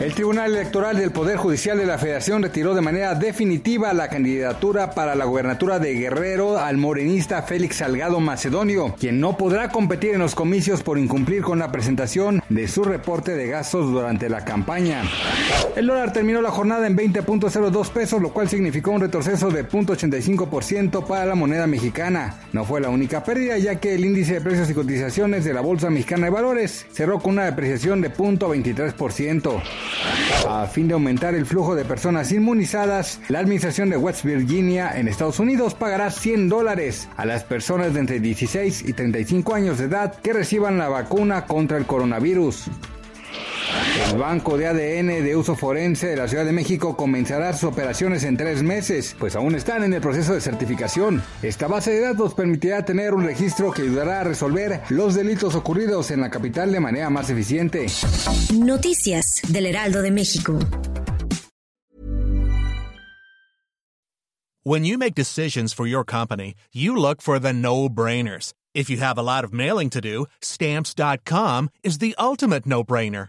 El Tribunal Electoral del Poder Judicial de la Federación retiró de manera definitiva la candidatura para la gobernatura de Guerrero al morenista Félix Salgado Macedonio, quien no podrá competir en los comicios por incumplir con la presentación de su reporte de gastos durante la campaña. El dólar terminó la jornada en 20.02 pesos, lo cual significó un retroceso de 0.85% para la moneda mexicana. No fue la única pérdida, ya que el índice de precios y cotizaciones de la Bolsa Mexicana de Valores cerró con una depreciación de 0.23%. A fin de aumentar el flujo de personas inmunizadas, la administración de West Virginia en Estados Unidos pagará 100 dólares a las personas de entre 16 y 35 años de edad que reciban la vacuna contra el coronavirus. El Banco de ADN de Uso Forense de la Ciudad de México comenzará sus operaciones en tres meses, pues aún están en el proceso de certificación. Esta base de datos permitirá tener un registro que ayudará a resolver los delitos ocurridos en la capital de manera más eficiente. Noticias del Heraldo de México. When you make decisions for your company, you look for the no-brainers. If you have a lot of mailing to do, stamps.com is the ultimate no-brainer.